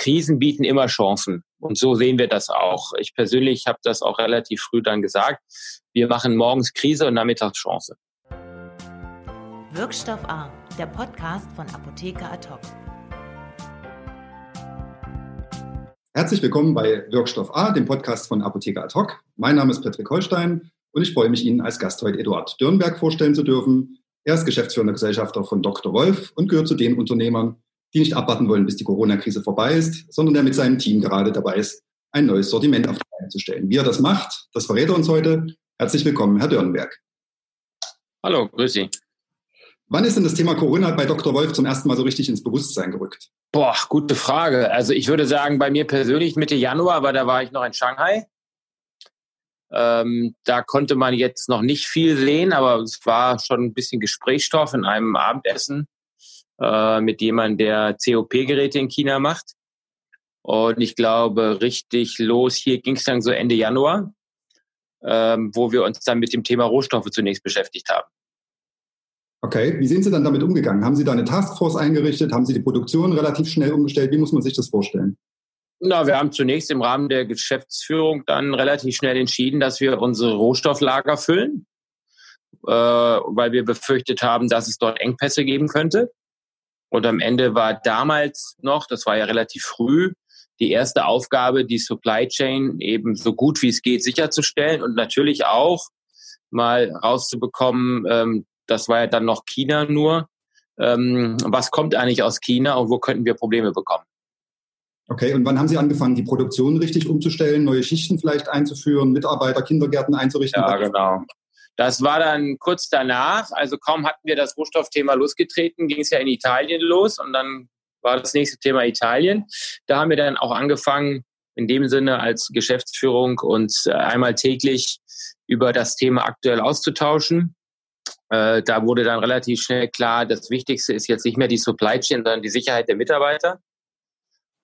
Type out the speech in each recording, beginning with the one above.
Krisen bieten immer Chancen. Und so sehen wir das auch. Ich persönlich habe das auch relativ früh dann gesagt. Wir machen morgens Krise und nachmittags Chance. Wirkstoff A, der Podcast von Apotheker Ad Herzlich willkommen bei Wirkstoff A, dem Podcast von Apotheker Ad Mein Name ist Patrick Holstein und ich freue mich, Ihnen als Gast heute Eduard Dürnberg vorstellen zu dürfen. Er ist geschäftsführender Gesellschafter von Dr. Wolf und gehört zu den Unternehmern, die nicht abwarten wollen, bis die Corona-Krise vorbei ist, sondern der mit seinem Team gerade dabei ist, ein neues Sortiment auf die Beine zu stellen. Wie er das macht, das verrät er uns heute. Herzlich willkommen, Herr Dörnberg. Hallo, grüß Sie. Wann ist denn das Thema Corona bei Dr. Wolf zum ersten Mal so richtig ins Bewusstsein gerückt? Boah, gute Frage. Also ich würde sagen, bei mir persönlich Mitte Januar, aber da war ich noch in Shanghai. Ähm, da konnte man jetzt noch nicht viel sehen, aber es war schon ein bisschen Gesprächsstoff in einem Abendessen äh, mit jemandem, der COP-Geräte in China macht. Und ich glaube, richtig los hier ging es dann so Ende Januar, ähm, wo wir uns dann mit dem Thema Rohstoffe zunächst beschäftigt haben. Okay, wie sind Sie dann damit umgegangen? Haben Sie da eine Taskforce eingerichtet? Haben Sie die Produktion relativ schnell umgestellt? Wie muss man sich das vorstellen? Na, wir haben zunächst im Rahmen der Geschäftsführung dann relativ schnell entschieden, dass wir unsere Rohstofflager füllen, äh, weil wir befürchtet haben, dass es dort Engpässe geben könnte. Und am Ende war damals noch, das war ja relativ früh, die erste Aufgabe, die Supply Chain eben so gut wie es geht sicherzustellen und natürlich auch mal rauszubekommen, ähm, das war ja dann noch China nur, ähm, was kommt eigentlich aus China und wo könnten wir Probleme bekommen. Okay, und wann haben Sie angefangen, die Produktion richtig umzustellen, neue Schichten vielleicht einzuführen, Mitarbeiter, Kindergärten einzurichten? Ja, genau. Das war dann kurz danach, also kaum hatten wir das Rohstoffthema losgetreten, ging es ja in Italien los und dann war das nächste Thema Italien. Da haben wir dann auch angefangen, in dem Sinne als Geschäftsführung uns äh, einmal täglich über das Thema aktuell auszutauschen. Äh, da wurde dann relativ schnell klar, das Wichtigste ist jetzt nicht mehr die Supply Chain, sondern die Sicherheit der Mitarbeiter.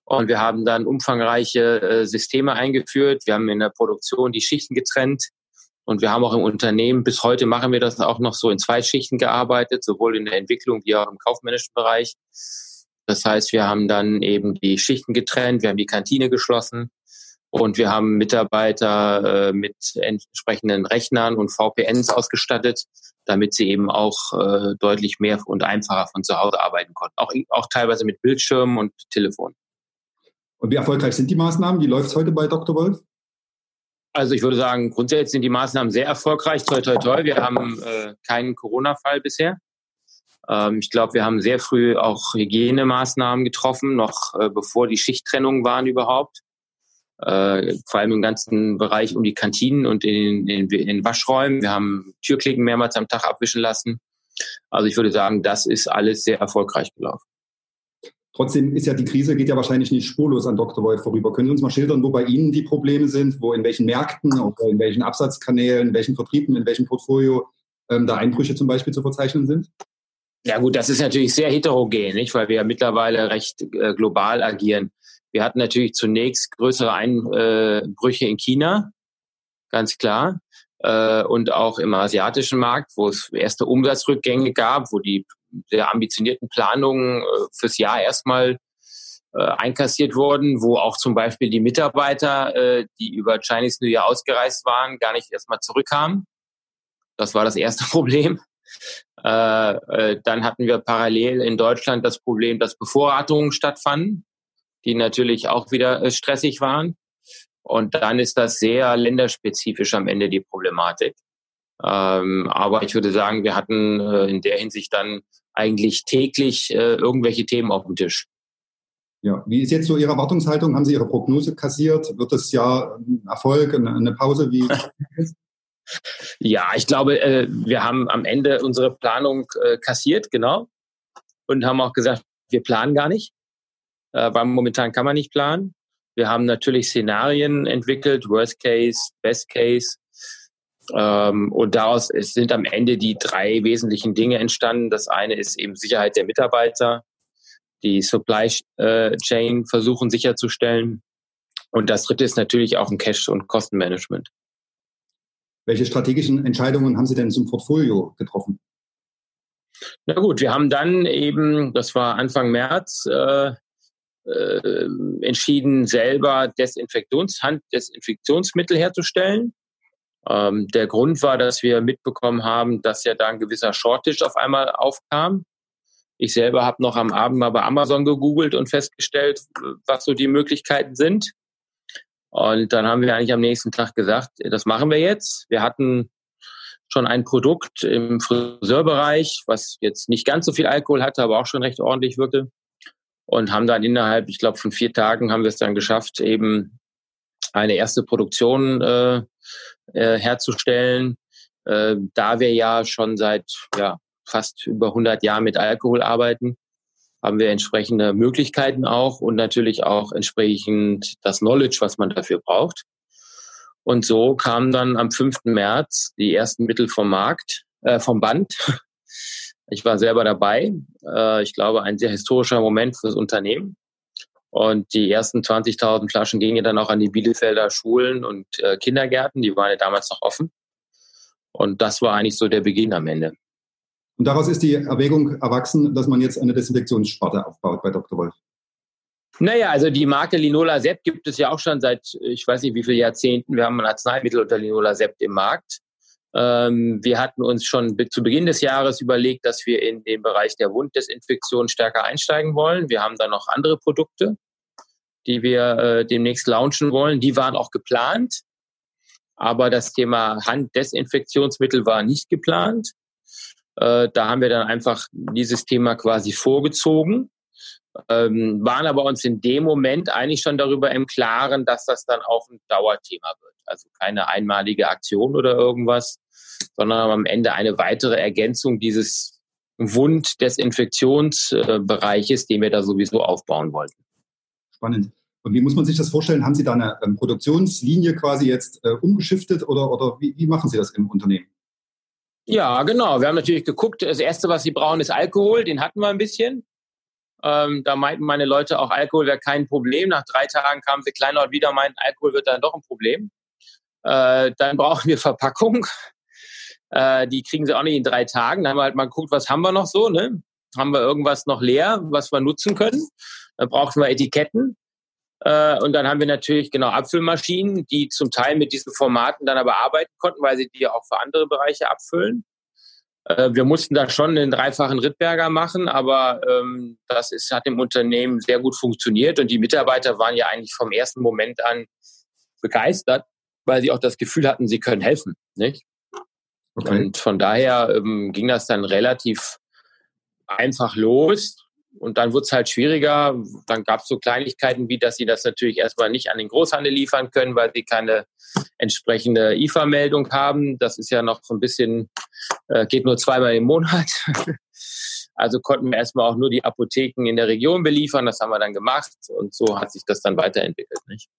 Und wir haben dann umfangreiche äh, Systeme eingeführt. Wir haben in der Produktion die Schichten getrennt. Und wir haben auch im Unternehmen, bis heute machen wir das auch noch so in zwei Schichten gearbeitet, sowohl in der Entwicklung wie auch im kaufmännischen Bereich. Das heißt, wir haben dann eben die Schichten getrennt, wir haben die Kantine geschlossen und wir haben Mitarbeiter äh, mit entsprechenden Rechnern und VPNs ausgestattet, damit sie eben auch äh, deutlich mehr und einfacher von zu Hause arbeiten konnten. Auch, auch teilweise mit Bildschirmen und Telefon. Und wie erfolgreich sind die Maßnahmen? Wie läuft es heute bei Dr. Wolf? Also ich würde sagen, grundsätzlich sind die Maßnahmen sehr erfolgreich. Toi, toi, toi. Wir haben äh, keinen Corona-Fall bisher. Ähm, ich glaube, wir haben sehr früh auch Hygienemaßnahmen getroffen, noch äh, bevor die Schichttrennungen waren überhaupt. Äh, vor allem im ganzen Bereich um die Kantinen und in, in, in Waschräumen. Wir haben Türklicken mehrmals am Tag abwischen lassen. Also ich würde sagen, das ist alles sehr erfolgreich gelaufen. Trotzdem ist ja die Krise, geht ja wahrscheinlich nicht spurlos an Dr. Wolf vorüber. Können Sie uns mal schildern, wo bei Ihnen die Probleme sind, wo in welchen Märkten, in welchen Absatzkanälen, in welchen Vertrieben, in welchem Portfolio ähm, da Einbrüche zum Beispiel zu verzeichnen sind? Ja gut, das ist natürlich sehr heterogen, nicht? weil wir ja mittlerweile recht äh, global agieren. Wir hatten natürlich zunächst größere Einbrüche in China, ganz klar, äh, und auch im asiatischen Markt, wo es erste Umsatzrückgänge gab, wo die der ambitionierten Planungen äh, fürs Jahr erstmal äh, einkassiert wurden, wo auch zum Beispiel die Mitarbeiter, die über Chinese New Year ausgereist waren, gar nicht erstmal zurückkamen. Das war das erste Problem. Dann hatten wir parallel in Deutschland das Problem, dass Bevorratungen stattfanden, die natürlich auch wieder stressig waren. Und dann ist das sehr länderspezifisch am Ende die Problematik. Ähm, aber ich würde sagen, wir hatten äh, in der Hinsicht dann eigentlich täglich äh, irgendwelche Themen auf dem Tisch. Ja, wie ist jetzt so Ihre Erwartungshaltung? Haben Sie Ihre Prognose kassiert? Wird das Jahr ein Erfolg, eine, eine Pause? Wie ja, ich glaube, äh, wir haben am Ende unsere Planung äh, kassiert, genau. Und haben auch gesagt, wir planen gar nicht, äh, weil momentan kann man nicht planen. Wir haben natürlich Szenarien entwickelt, Worst Case, Best Case. Ähm, und daraus sind am Ende die drei wesentlichen Dinge entstanden. Das eine ist eben Sicherheit der Mitarbeiter, die Supply äh, Chain versuchen sicherzustellen. Und das dritte ist natürlich auch ein Cash- und Kostenmanagement. Welche strategischen Entscheidungen haben Sie denn zum Portfolio getroffen? Na gut, wir haben dann eben, das war Anfang März, äh, äh, entschieden, selber Desinfektions Handdesinfektionsmittel herzustellen. Ähm, der Grund war, dass wir mitbekommen haben, dass ja da ein gewisser Shortage auf einmal aufkam. Ich selber habe noch am Abend mal bei Amazon gegoogelt und festgestellt, was so die Möglichkeiten sind. Und dann haben wir eigentlich am nächsten Tag gesagt, das machen wir jetzt. Wir hatten schon ein Produkt im Friseurbereich, was jetzt nicht ganz so viel Alkohol hatte, aber auch schon recht ordentlich wirkte. Und haben dann innerhalb, ich glaube, von vier Tagen haben wir es dann geschafft, eben eine erste Produktion äh, äh, herzustellen. Äh, da wir ja schon seit ja, fast über 100 Jahren mit Alkohol arbeiten, haben wir entsprechende Möglichkeiten auch und natürlich auch entsprechend das Knowledge, was man dafür braucht. Und so kamen dann am 5. März die ersten Mittel vom Markt, äh, vom Band. Ich war selber dabei. Äh, ich glaube, ein sehr historischer Moment fürs Unternehmen. Und die ersten 20.000 Flaschen gingen dann auch an die Bielefelder Schulen und äh, Kindergärten. Die waren ja damals noch offen. Und das war eigentlich so der Beginn am Ende. Und daraus ist die Erwägung erwachsen, dass man jetzt eine Desinfektionssparte aufbaut bei Dr. Wolf. Naja, also die Marke Linola Sept gibt es ja auch schon seit, ich weiß nicht wie viele Jahrzehnten. Wir haben ein Arzneimittel unter Linola Sept im Markt. Ähm, wir hatten uns schon zu Beginn des Jahres überlegt, dass wir in den Bereich der Wunddesinfektion stärker einsteigen wollen. Wir haben da noch andere Produkte, die wir äh, demnächst launchen wollen. Die waren auch geplant. Aber das Thema Handdesinfektionsmittel war nicht geplant. Äh, da haben wir dann einfach dieses Thema quasi vorgezogen, ähm, waren aber uns in dem Moment eigentlich schon darüber im Klaren, dass das dann auch ein Dauerthema wird. Also keine einmalige Aktion oder irgendwas, sondern am Ende eine weitere Ergänzung dieses Wund des Infektionsbereiches, den wir da sowieso aufbauen wollten. Spannend. Und wie muss man sich das vorstellen? Haben Sie da eine ähm, Produktionslinie quasi jetzt äh, umgeschiftet oder, oder wie, wie machen Sie das im Unternehmen? Ja, genau. Wir haben natürlich geguckt, das Erste, was sie brauchen, ist Alkohol. Den hatten wir ein bisschen. Ähm, da meinten meine Leute auch, Alkohol wäre kein Problem. Nach drei Tagen kamen sie kleinlaut wieder, meinten, Alkohol wird dann doch ein Problem. Äh, dann brauchen wir Verpackung. Äh, die kriegen sie auch nicht in drei Tagen. Dann haben wir halt mal geguckt, was haben wir noch so, ne? Haben wir irgendwas noch leer, was wir nutzen können? Dann brauchen wir Etiketten. Äh, und dann haben wir natürlich genau Abfüllmaschinen, die zum Teil mit diesen Formaten dann aber arbeiten konnten, weil sie die auch für andere Bereiche abfüllen. Äh, wir mussten da schon einen dreifachen Rittberger machen, aber ähm, das ist, hat im Unternehmen sehr gut funktioniert und die Mitarbeiter waren ja eigentlich vom ersten Moment an begeistert, weil sie auch das Gefühl hatten, sie können helfen. Nicht? Okay. Und von daher ähm, ging das dann relativ einfach los. Und dann wurde es halt schwieriger. Dann gab es so Kleinigkeiten wie, dass sie das natürlich erstmal nicht an den Großhandel liefern können, weil sie keine entsprechende IFA-Meldung haben. Das ist ja noch so ein bisschen, äh, geht nur zweimal im Monat. Also konnten wir erstmal auch nur die Apotheken in der Region beliefern. Das haben wir dann gemacht und so hat sich das dann weiterentwickelt. Nicht?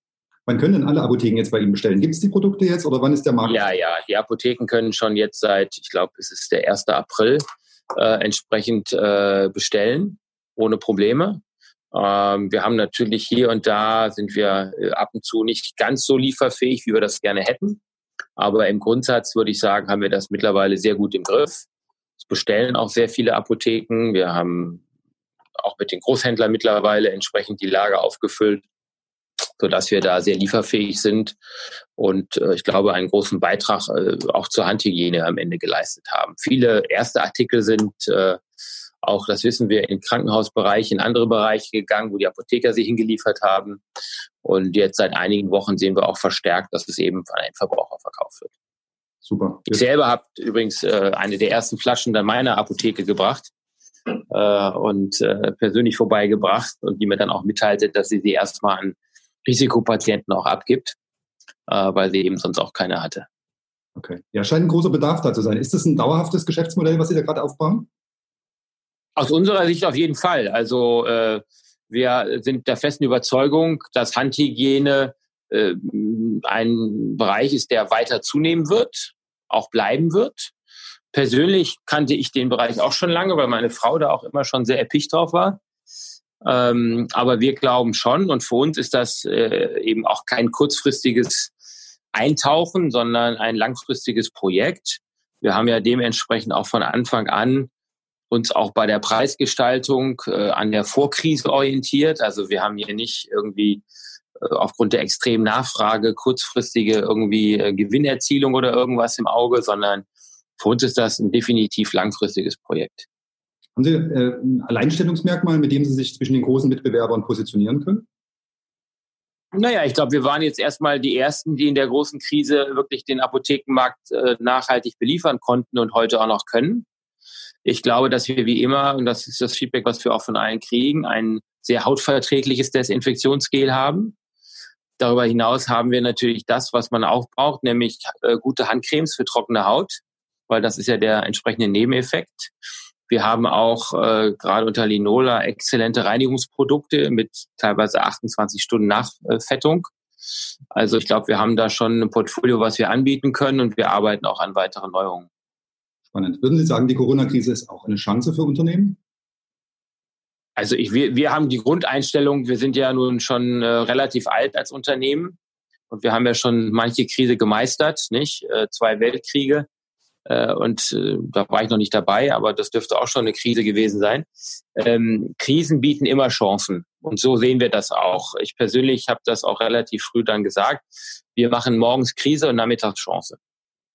Wann können denn alle Apotheken jetzt bei Ihnen bestellen? Gibt es die Produkte jetzt oder wann ist der Markt? Ja, ja, die Apotheken können schon jetzt seit, ich glaube, es ist der 1. April, äh, entsprechend äh, bestellen ohne Probleme. Ähm, wir haben natürlich hier und da sind wir äh, ab und zu nicht ganz so lieferfähig, wie wir das gerne hätten. Aber im Grundsatz würde ich sagen, haben wir das mittlerweile sehr gut im Griff. Es bestellen auch sehr viele Apotheken. Wir haben auch mit den Großhändlern mittlerweile entsprechend die Lager aufgefüllt, sodass wir da sehr lieferfähig sind und äh, ich glaube einen großen Beitrag äh, auch zur Handhygiene am Ende geleistet haben. Viele erste Artikel sind äh, auch, das wissen wir, in Krankenhausbereiche, in andere Bereiche gegangen, wo die Apotheker sie hingeliefert haben. Und jetzt seit einigen Wochen sehen wir auch verstärkt, dass es eben von Endverbraucher verkauft wird. Super. Ich selber habe übrigens äh, eine der ersten Flaschen dann meiner Apotheke gebracht äh, und äh, persönlich vorbeigebracht und die mir dann auch mitteilte, dass sie sie erstmal an Risikopatienten auch abgibt, äh, weil sie eben sonst auch keine hatte. Okay. Ja, scheint ein großer Bedarf da zu sein. Ist das ein dauerhaftes Geschäftsmodell, was Sie da gerade aufbauen? Aus unserer Sicht auf jeden Fall. Also äh, wir sind der festen Überzeugung, dass Handhygiene äh, ein Bereich ist, der weiter zunehmen wird, auch bleiben wird. Persönlich kannte ich den Bereich auch schon lange, weil meine Frau da auch immer schon sehr erpicht drauf war. Ähm, aber wir glauben schon, und für uns ist das äh, eben auch kein kurzfristiges Eintauchen, sondern ein langfristiges Projekt. Wir haben ja dementsprechend auch von Anfang an uns auch bei der Preisgestaltung äh, an der Vorkrise orientiert. Also wir haben hier nicht irgendwie äh, aufgrund der extremen Nachfrage kurzfristige irgendwie äh, Gewinnerzielung oder irgendwas im Auge, sondern für uns ist das ein definitiv langfristiges Projekt. Haben Sie äh, ein Alleinstellungsmerkmal, mit dem Sie sich zwischen den großen Mitbewerbern positionieren können? Naja, ich glaube, wir waren jetzt erstmal die Ersten, die in der großen Krise wirklich den Apothekenmarkt äh, nachhaltig beliefern konnten und heute auch noch können. Ich glaube, dass wir wie immer, und das ist das Feedback, was wir auch von allen kriegen, ein sehr hautverträgliches Desinfektionsgel haben. Darüber hinaus haben wir natürlich das, was man auch braucht, nämlich äh, gute Handcremes für trockene Haut, weil das ist ja der entsprechende Nebeneffekt. Wir haben auch äh, gerade unter Linola exzellente Reinigungsprodukte mit teilweise 28 Stunden Nachfettung. Also ich glaube, wir haben da schon ein Portfolio, was wir anbieten können und wir arbeiten auch an weiteren Neuerungen. Spannend. Würden Sie sagen, die Corona-Krise ist auch eine Chance für Unternehmen? Also ich, wir, wir haben die Grundeinstellung, wir sind ja nun schon äh, relativ alt als Unternehmen und wir haben ja schon manche Krise gemeistert, nicht? Äh, zwei Weltkriege. Äh, und äh, da war ich noch nicht dabei, aber das dürfte auch schon eine Krise gewesen sein. Ähm, Krisen bieten immer Chancen und so sehen wir das auch. Ich persönlich habe das auch relativ früh dann gesagt. Wir machen morgens Krise und nachmittags Chance.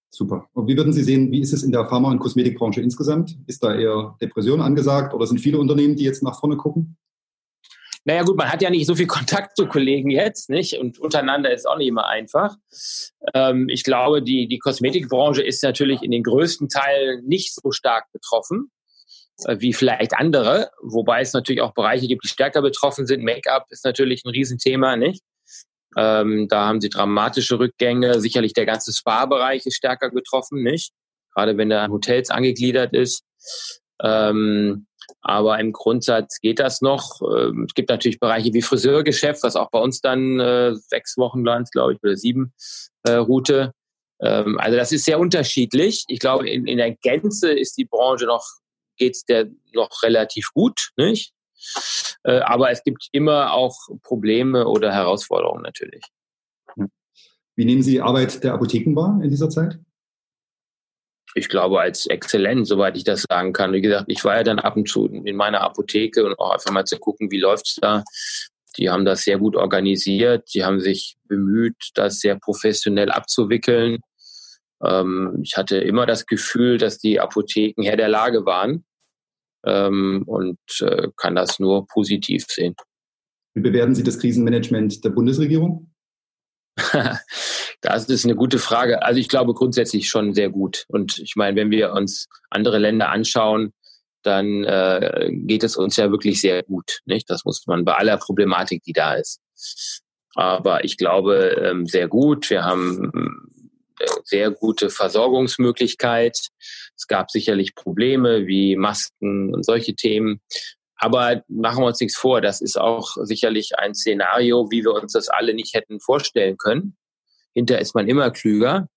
Super. Und wie würden Sie sehen, wie ist es in der Pharma- und Kosmetikbranche insgesamt? Ist da eher Depression angesagt oder sind viele Unternehmen, die jetzt nach vorne gucken? Naja gut, man hat ja nicht so viel Kontakt zu Kollegen jetzt, nicht? Und untereinander ist auch nicht immer einfach. Ähm, ich glaube, die, die Kosmetikbranche ist natürlich in den größten Teilen nicht so stark betroffen äh, wie vielleicht andere, wobei es natürlich auch Bereiche gibt, die stärker betroffen sind. Make-up ist natürlich ein Riesenthema, nicht? Ähm, da haben sie dramatische Rückgänge. Sicherlich der ganze Spa-Bereich ist stärker getroffen, nicht? Gerade wenn er an Hotels angegliedert ist. Ähm, aber im Grundsatz geht das noch. Ähm, es gibt natürlich Bereiche wie Friseurgeschäft, was auch bei uns dann äh, sechs Wochen lang, glaube ich, oder sieben äh, Route. Ähm, also das ist sehr unterschiedlich. Ich glaube, in, in der Gänze ist die Branche noch, geht's der noch relativ gut, nicht? Äh, aber es gibt immer auch Probleme oder Herausforderungen natürlich. Wie nehmen Sie Arbeit der Apotheken wahr in dieser Zeit? Ich glaube, als exzellent, soweit ich das sagen kann. Wie gesagt, ich war ja dann ab und zu in meiner Apotheke und auch einfach mal zu gucken, wie läuft's da. Die haben das sehr gut organisiert. Die haben sich bemüht, das sehr professionell abzuwickeln. Ähm, ich hatte immer das Gefühl, dass die Apotheken Herr der Lage waren ähm, und äh, kann das nur positiv sehen. Wie bewerten Sie das Krisenmanagement der Bundesregierung? Das ist eine gute Frage. Also ich glaube grundsätzlich schon sehr gut. Und ich meine, wenn wir uns andere Länder anschauen, dann äh, geht es uns ja wirklich sehr gut. Nicht? Das muss man bei aller Problematik, die da ist. Aber ich glaube ähm, sehr gut. Wir haben äh, sehr gute Versorgungsmöglichkeit. Es gab sicherlich Probleme wie Masken und solche Themen. Aber machen wir uns nichts vor, das ist auch sicherlich ein Szenario, wie wir uns das alle nicht hätten vorstellen können. Hinter ist man immer klüger.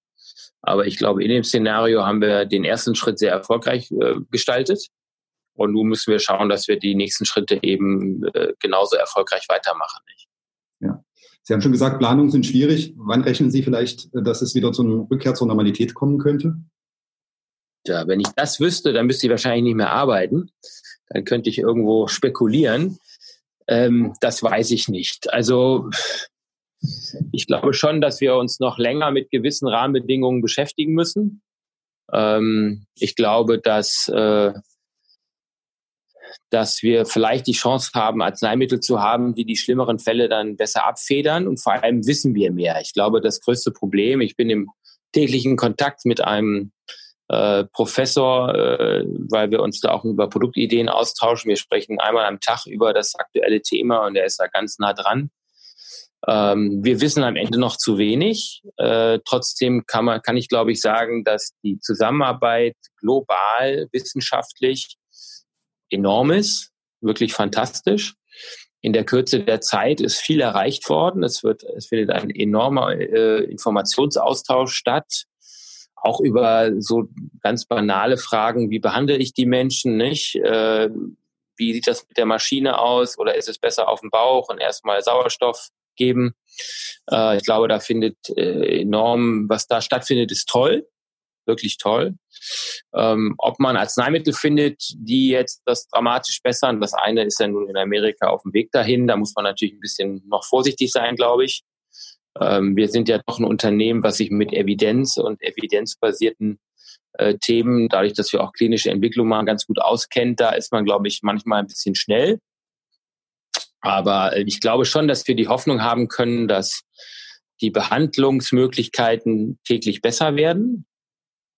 Aber ich glaube, in dem Szenario haben wir den ersten Schritt sehr erfolgreich äh, gestaltet. Und nun müssen wir schauen, dass wir die nächsten Schritte eben äh, genauso erfolgreich weitermachen. Nicht? Ja. Sie haben schon gesagt, Planungen sind schwierig. Wann rechnen Sie vielleicht, dass es wieder zu einer Rückkehr zur Normalität kommen könnte? Ja, wenn ich das wüsste, dann müsste ich wahrscheinlich nicht mehr arbeiten. Dann könnte ich irgendwo spekulieren. Ähm, das weiß ich nicht. Also ich glaube schon, dass wir uns noch länger mit gewissen Rahmenbedingungen beschäftigen müssen. Ähm, ich glaube, dass, äh, dass wir vielleicht die Chance haben, Arzneimittel zu haben, die die schlimmeren Fälle dann besser abfedern. Und vor allem wissen wir mehr. Ich glaube, das größte Problem, ich bin im täglichen Kontakt mit einem äh, Professor, äh, weil wir uns da auch über Produktideen austauschen. Wir sprechen einmal am Tag über das aktuelle Thema und er ist da ganz nah dran. Ähm, wir wissen am Ende noch zu wenig. Äh, trotzdem kann man, kann ich glaube ich sagen, dass die Zusammenarbeit global wissenschaftlich enorm ist, wirklich fantastisch. In der Kürze der Zeit ist viel erreicht worden. Es wird, es findet ein enormer äh, Informationsaustausch statt. Auch über so ganz banale Fragen, wie behandle ich die Menschen, nicht? Äh, wie sieht das mit der Maschine aus? Oder ist es besser auf dem Bauch und erstmal Sauerstoff geben. Äh, ich glaube, da findet äh, enorm, was da stattfindet, ist toll. wirklich toll. Ähm, ob man Arzneimittel findet, die jetzt das dramatisch bessern, das eine ist ja nun in Amerika auf dem Weg dahin. Da muss man natürlich ein bisschen noch vorsichtig sein, glaube ich. Ähm, wir sind ja doch ein Unternehmen, was sich mit Evidenz und evidenzbasierten äh, Themen, dadurch, dass wir auch klinische Entwicklung machen, ganz gut auskennt. Da ist man, glaube ich, manchmal ein bisschen schnell. Aber äh, ich glaube schon, dass wir die Hoffnung haben können, dass die Behandlungsmöglichkeiten täglich besser werden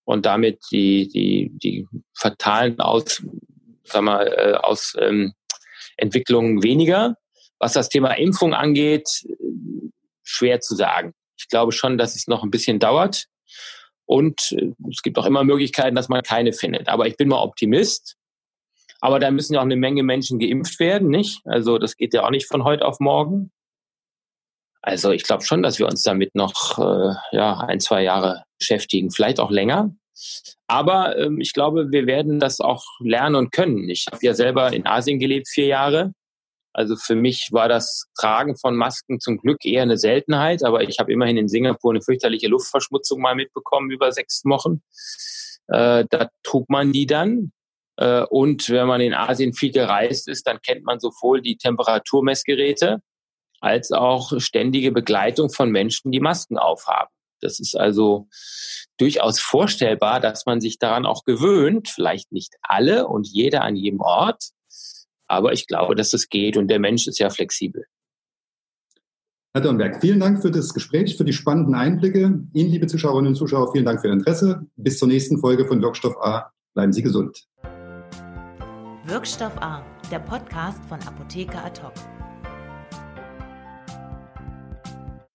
und damit die, die, die fatalen Aus, sag mal, äh, aus ähm, Entwicklungen weniger. Was das Thema Impfung angeht, schwer zu sagen. Ich glaube schon, dass es noch ein bisschen dauert. Und äh, es gibt auch immer Möglichkeiten, dass man keine findet. Aber ich bin mal Optimist. Aber da müssen ja auch eine Menge Menschen geimpft werden, nicht? Also das geht ja auch nicht von heute auf morgen. Also ich glaube schon, dass wir uns damit noch äh, ja, ein, zwei Jahre beschäftigen, vielleicht auch länger. Aber ähm, ich glaube, wir werden das auch lernen und können. Ich habe ja selber in Asien gelebt, vier Jahre. Also für mich war das Tragen von Masken zum Glück eher eine Seltenheit, aber ich habe immerhin in Singapur eine fürchterliche Luftverschmutzung mal mitbekommen über sechs Wochen. Äh, da trug man die dann. Äh, und wenn man in Asien viel gereist ist, dann kennt man sowohl die Temperaturmessgeräte als auch ständige Begleitung von Menschen, die Masken aufhaben. Das ist also durchaus vorstellbar, dass man sich daran auch gewöhnt, vielleicht nicht alle und jeder an jedem Ort, aber ich glaube, dass es geht und der Mensch ist ja flexibel. Herr Dornberg, vielen Dank für das Gespräch, für die spannenden Einblicke. Ihnen, liebe Zuschauerinnen und Zuschauer, vielen Dank für Ihr Interesse. Bis zur nächsten Folge von Wirkstoff A. Bleiben Sie gesund. Wirkstoff A, der Podcast von Apotheker Ad hoc.